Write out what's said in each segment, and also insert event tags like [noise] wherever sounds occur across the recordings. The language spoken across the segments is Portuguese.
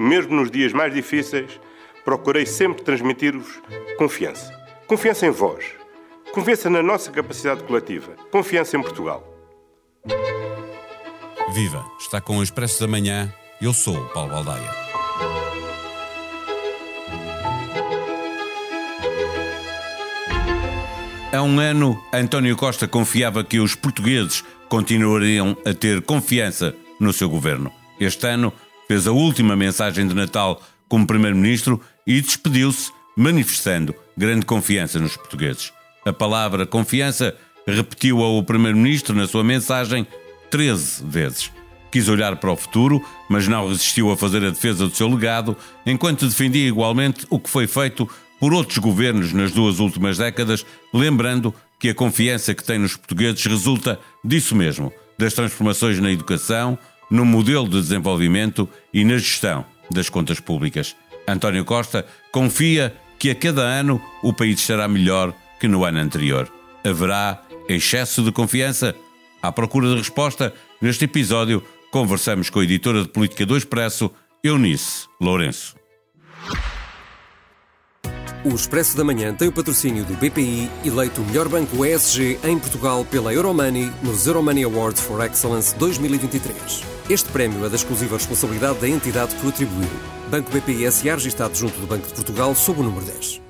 mesmo nos dias mais difíceis, procurei sempre transmitir-vos confiança. Confiança em vós. Confiança na nossa capacidade coletiva. Confiança em Portugal. Viva! Está com o Expresso da Manhã. Eu sou o Paulo Baldaia. Há um ano, António Costa confiava que os portugueses continuariam a ter confiança no seu governo. Este ano, fez a última mensagem de Natal como Primeiro-Ministro e despediu-se, manifestando grande confiança nos portugueses. A palavra confiança repetiu-a o Primeiro-Ministro na sua mensagem 13 vezes. Quis olhar para o futuro, mas não resistiu a fazer a defesa do seu legado, enquanto defendia igualmente o que foi feito por outros governos nas duas últimas décadas, lembrando que a confiança que tem nos portugueses resulta disso mesmo, das transformações na educação, no modelo de desenvolvimento e na gestão das contas públicas. António Costa confia que a cada ano o país estará melhor que no ano anterior. Haverá excesso de confiança? À procura de resposta, neste episódio conversamos com a editora de política do Expresso, Eunice Lourenço. O Expresso da Manhã tem o patrocínio do BPI, eleito o melhor banco ESG em Portugal pela Euromoney nos Euromoney Awards for Excellence 2023. Este prémio é da exclusiva responsabilidade da entidade que o atribuiu. Banco BPI SA registado junto do Banco de Portugal sob o número 10.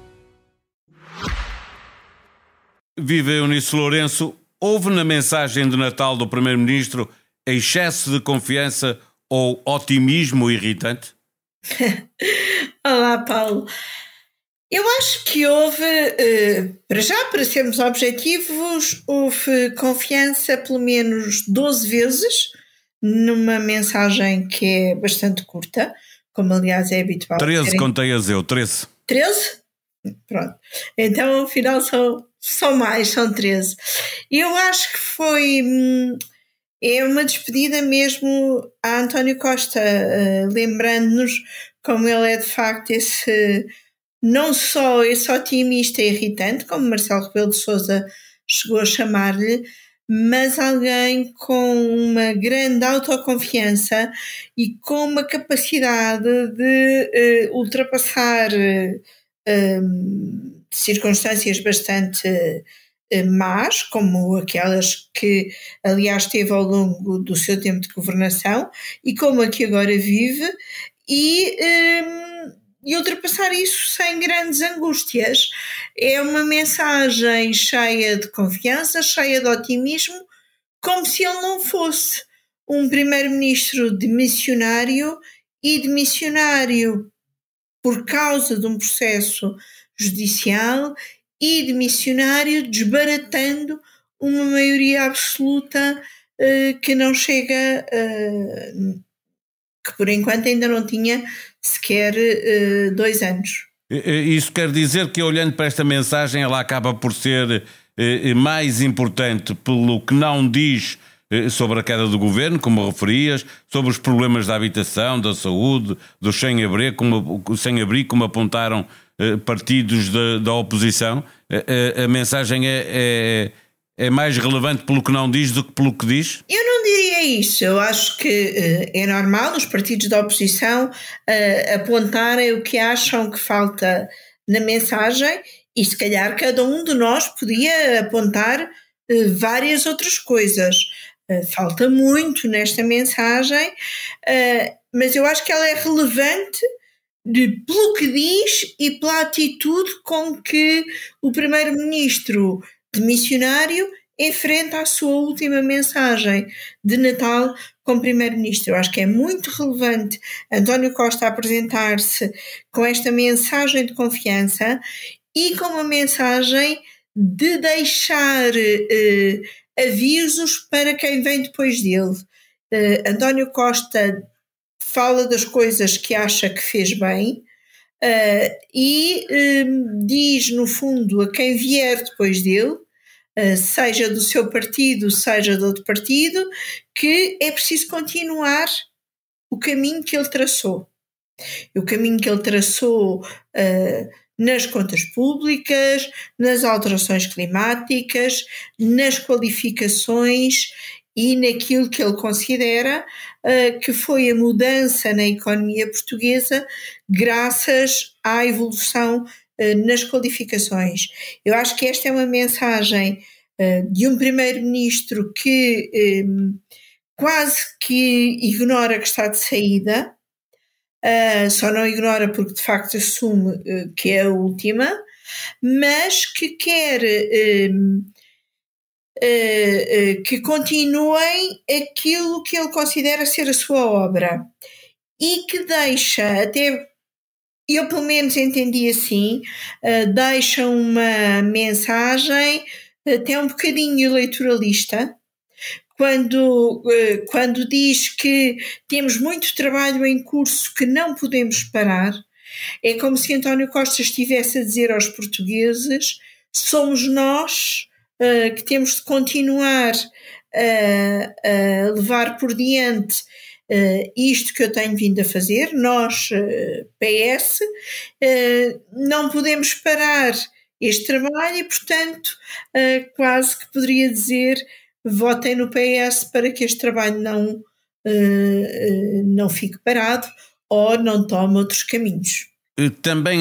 Viva Eunice Lourenço. Houve na mensagem de Natal do Primeiro-Ministro excesso de confiança ou otimismo irritante? [laughs] Olá, Paulo. Eu acho que houve, eh, para já, para sermos objetivos, houve confiança pelo menos 12 vezes numa mensagem que é bastante curta, como aliás é habitual. 13, terem... contei-as eu, 13. 13? Pronto. Então, afinal, são, são mais, são 13. Eu acho que foi. Hum, é uma despedida mesmo a António Costa, uh, lembrando-nos como ele é de facto esse não só esse otimista irritante, como Marcelo Rebelo de Sousa chegou a chamar-lhe, mas alguém com uma grande autoconfiança e com uma capacidade de uh, ultrapassar uh, circunstâncias bastante uh, más, como aquelas que, aliás, teve ao longo do seu tempo de governação e como a que agora vive, e e ultrapassar isso sem grandes angústias. É uma mensagem cheia de confiança, cheia de otimismo, como se ele não fosse um primeiro-ministro de missionário e de missionário por causa de um processo judicial e de missionário desbaratando uma maioria absoluta uh, que não chega, uh, que por enquanto ainda não tinha sequer uh, dois anos. Isso quer dizer que, olhando para esta mensagem, ela acaba por ser uh, mais importante pelo que não diz uh, sobre a queda do governo, como referias, sobre os problemas da habitação, da saúde, do sem-abrigo, como, sem como apontaram partidos da, da oposição. A, mensagem é, é é mais relevante pelo que não diz do que pelo que diz? Eu não diria isso. Eu acho que uh, é normal os partidos da oposição uh, apontarem o que acham que falta na mensagem e se calhar cada um de nós podia apontar uh, várias outras coisas. falta muito nesta mensagem, mas eu acho que ela é relevante de, pelo que diz e pela atitude com que o primeiro-ministro de missionário enfrenta a sua última mensagem de Natal como Primeiro-Ministro. Eu acho que é muito relevante António Costa apresentar-se com esta mensagem de confiança e com uma mensagem de deixar eh, avisos para quem vem depois dele. Uh, António Costa fala das coisas que acha que fez bem uh, e diz, no fundo, a quem vier depois dele eh, seja do seu partido, seja de outro partido, que é preciso continuar o caminho que ele traçou. O caminho que ele traçou uh, nas contas públicas, nas alterações climáticas, nas qualificações e naquilo que ele considera uh, que foi a mudança na economia portuguesa graças à evolução uh, nas qualificações. Eu acho que esta é uma mensagem uh, de um primeiro-ministro que um, quase que ignora que está de saída, só não ignora porque de facto assume que é a última, mas que quer um, uh, uh, que continuem aquilo que ele considera ser a sua obra e que deixa, até eu pelo menos entendi assim, uh, deixa uma mensagem até um bocadinho eleitoralista, quando, quando diz que temos muito trabalho em curso que não podemos parar. É como se António Costa estivesse a dizer aos portugueses: somos nós uh, que temos de continuar a, a levar por diante uh, isto que eu tenho vindo a fazer, nós, uh, PS, não podemos parar este trabalho e, portanto, quase que poderia dizer votem no PS para que este trabalho não, não fique parado ou não tome outros caminhos. Também,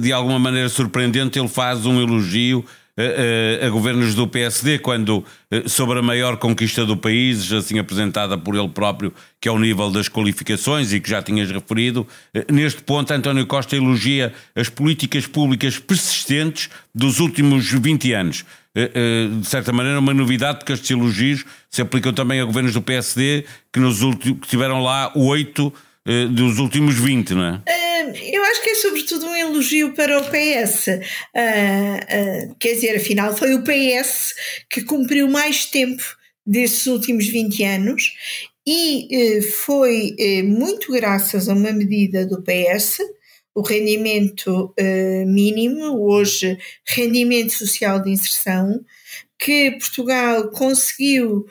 de alguma maneira surpreendente, ele faz um elogio a, a, governos do PSD, quando eh, sobre a maior conquista do país, assim apresentada por ele próprio, que é o nível das qualificações e que já tinhas referido. Eh, neste ponto, António Costa elogia as políticas públicas persistentes dos últimos 20 anos. Eh, de certa maneira, uma novidade, porque estes elogios se aplicam também a governos do PSD, que, nos últimos, que tiveram lá oito dos últimos 20, não é? Eu acho que é sobretudo um elogio para o PS. Uh, uh, quer dizer, afinal, foi o PS que cumpriu mais tempo desses últimos 20 anos e uh, foi eh, muito graças a uma medida do PS, o rendimento eh, mínimo, hoje rendimento social de inserção, que Portugal conseguiu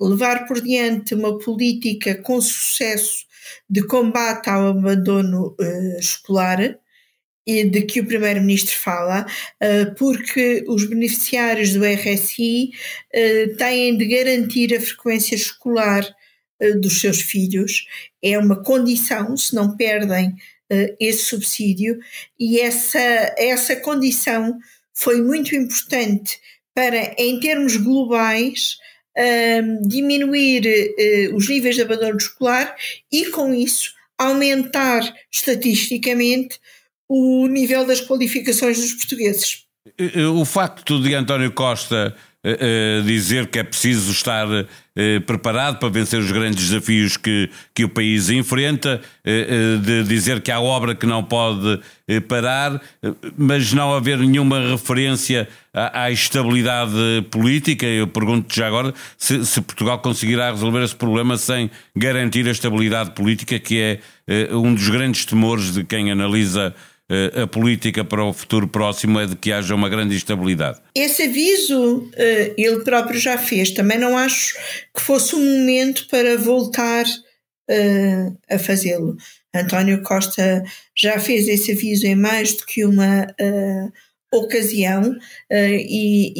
levar por diante uma política com sucesso de combate ao abandono uh, escolar e de que o Primeiro-Ministro fala, uh, porque os beneficiários do RSI uh, eh, têm de garantir a frequência escolar dos seus filhos. É uma condição, se não perdem esse subsídio, e essa, essa condição foi muito importante para, em termos globais, um, diminuir uh, os níveis de abandono escolar e, com isso, aumentar estatisticamente o nível das qualificações dos portugueses. O facto de António Costa uh, dizer que é preciso estar uh, preparado para vencer os grandes desafios que, que o país enfrenta, de dizer que há obra que não pode parar, mas não haver nenhuma referência à, à estabilidade política. Eu pergunto já agora se, se, Portugal conseguirá resolver esse problema sem garantir a estabilidade política, que é um dos grandes temores de quem analisa a política para o futuro próximo é de que haja uma grande instabilidade. Esse aviso eh, ele próprio já fez. Também não acho que fosse um momento para voltar eh, a fazê-lo. António Costa já fez esse aviso em mais do que uma eh, ocasião e,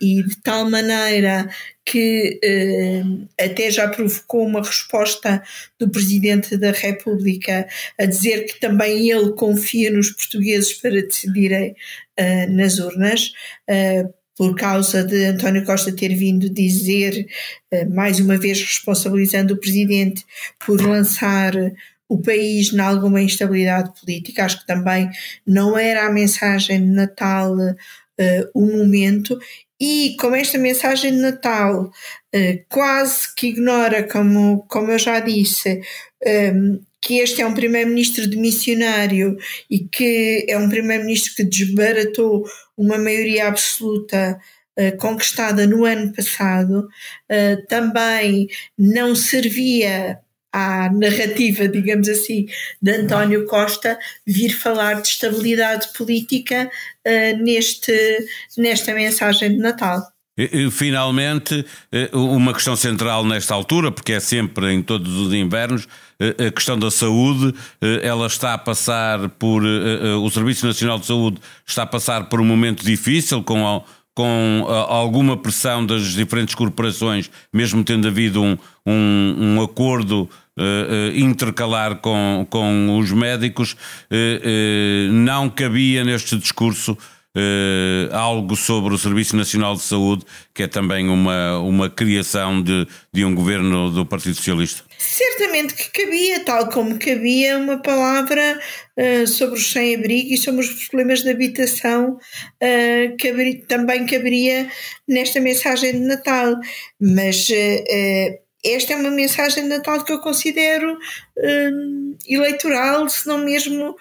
e, e de tal maneira que eh, até já provocou uma resposta do Presidente da República a dizer que também ele confia nos portugueses para decidirem eh, nas urnas. Eh, por causa de António Costa ter vindo dizer, eh, mais uma vez responsabilizando o Presidente por lançar o país em alguma instabilidade política. Acho que também não era a mensagem de Natal uh, o momento e como esta mensagem de Natal uh, quase que ignora, como, como eu já disse, ehm, que este é um primeiro-ministro de missionário e que é um primeiro-ministro que desbaratou uma maioria absoluta uh, conquistada no ano passado, também não servia à narrativa, digamos assim, de António Costa vir falar de estabilidade política uh, neste, nesta mensagem de Natal. Finalmente, eh, uma questão central nesta altura, porque é sempre em todos os invernos, eh, a questão da saúde, ela está a passar por. O Serviço Nacional de Saúde está a passar por um momento difícil com com uh, alguma pressão das diferentes corporações, mesmo tendo havido um, um, um acordo uh, intercalar com, com os médicos, não cabia neste discurso Uh, algo sobre o Serviço Nacional de Saúde, que é também uma, uma criação de, de um governo do Partido Socialista? Certamente que cabia, tal como cabia uma palavra uh, sobre os sem-abrigo e sobre os problemas de habitação, uh, também caberia nesta mensagem de Natal. Mas esta é uma mensagem de Natal que eu considero uh, eleitoral, se não mesmo uh,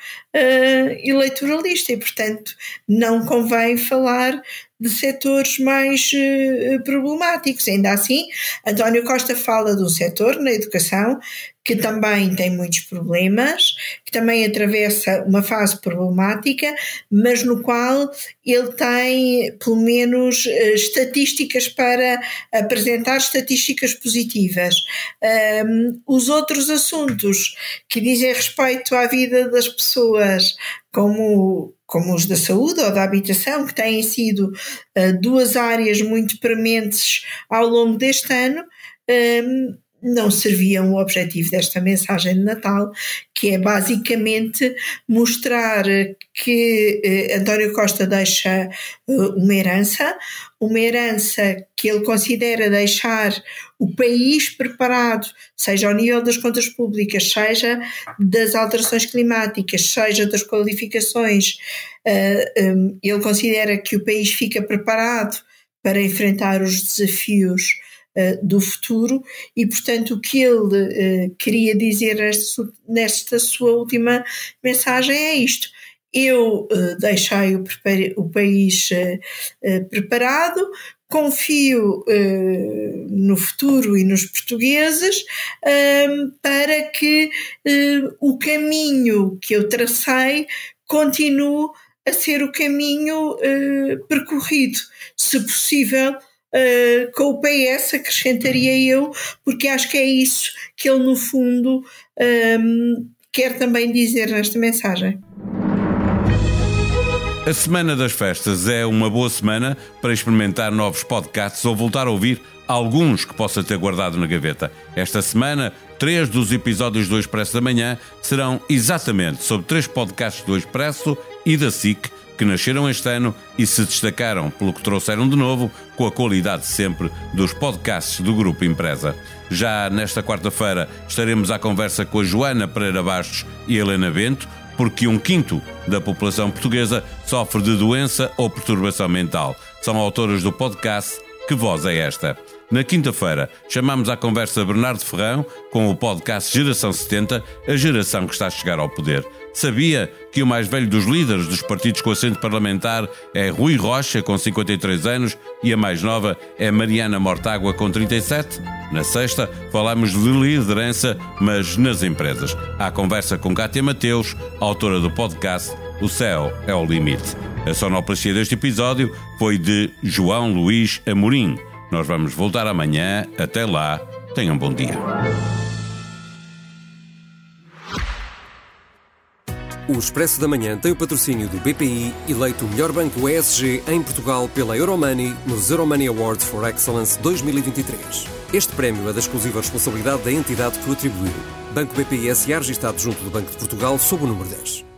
eleitoralista, e portanto não convém falar de setores mais uh, problemáticos. Ainda assim, António Costa fala de um setor na educação que também tem muitos problemas, que também atravessa uma fase problemática, mas no qual ele tem, pelo menos, uh, estatísticas para apresentar, estatísticas positivas. Um, os outros assuntos que dizem respeito à vida das pessoas, como como os da saúde ou da habitação, que têm sido uh, duas áreas muito prementes ao longo deste ano, um, não serviam o objetivo desta mensagem de Natal, que é basicamente mostrar que eh, António Costa deixa eh, uma herança, uma herança que ele considera deixar o país preparado, seja ao nível das contas públicas, seja das alterações climáticas, seja das qualificações. Eh, ele considera que o país fica preparado para enfrentar os desafios uh, do futuro e, portanto, o que ele uh, queria dizer nesta, nesta, sua última mensagem é isto. Eu uh, deixei o, o país preparado, confio uh, no futuro e nos portugueses uh, para que uh, o caminho que eu tracei continue a ser o caminho percorrido, se possível Uh, com o PS, acrescentaria eu, porque acho que é isso que ele, no fundo, um, ehm, quer também dizer nesta mensagem. A Semana das Festas é uma boa semana para experimentar novos podcasts ou voltar a ouvir alguns que possa ter guardado na gaveta. Esta semana, três dos episódios do Expresso da Manhã serão exatamente sobre três podcasts do Expresso e da SIC que nasceram este ano e se destacaram pelo que trouxeram de novo, com a qualidade sempre dos podcasts do Grupo Empresa. Já nesta quarta-feira estaremos à conversa com a Joana Pereira Bastos e Helena Bento, porque um quinto da população portuguesa sofre de doença ou perturbação mental. São autoras do podcast Que Voz é Esta? Na quinta-feira, chamamos à conversa Bernardo Ferrão com o podcast Geração 70, a geração que está a chegar ao poder. Sabia que o mais velho dos líderes dos partidos com assento parlamentar é Rui Rocha, com 53 anos, e a mais nova é Mariana Mortágua, com 37? Na sexta, falamos de liderança, mas nas empresas. Há conversa com Cátia Mateus, autora do podcast O Céu é o Limite. A sonoplastia deste episódio foi de João Luís Amorim. Nós vamos voltar amanhã. Até lá, tenham um bom dia. O Expresso da Manhã tem o patrocínio do BPI, eleito o melhor banco ESG em Portugal pela Euromoney nos Euromoney Awards for Excellence 2023. Este prémio é da exclusiva responsabilidade da entidade que o atribuiu. Banco BPI SA registado junto do Banco de Portugal sob o número 10.